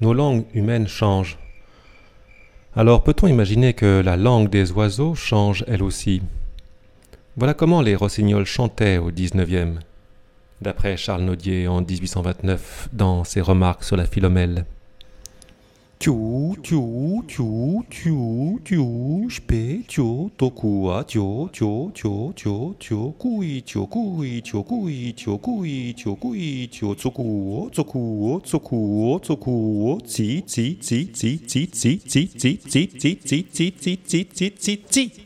nos langues humaines changent. Alors peut-on imaginer que la langue des oiseaux change elle aussi? Voilà comment les rossignols chantaient au XIXe, d'après Charles Naudier en 1829 dans ses remarques sur la Philomèle. 九九九九九是白酒多苦啊九九九九九跪九跪九跪九跪九跪九出苦我出苦我出苦我出苦我急急急急急急急急急急急急急急急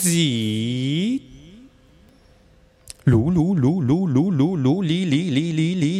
几。噜噜噜噜噜噜噜哩哩哩哩哩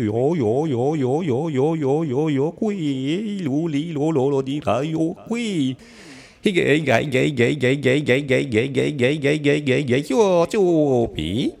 咕哟哟哟哟哟哟哟哟哟咕噜里噜噜噜的啦哟咕。嘿个个个个个个个个个个个个个个个哟就比。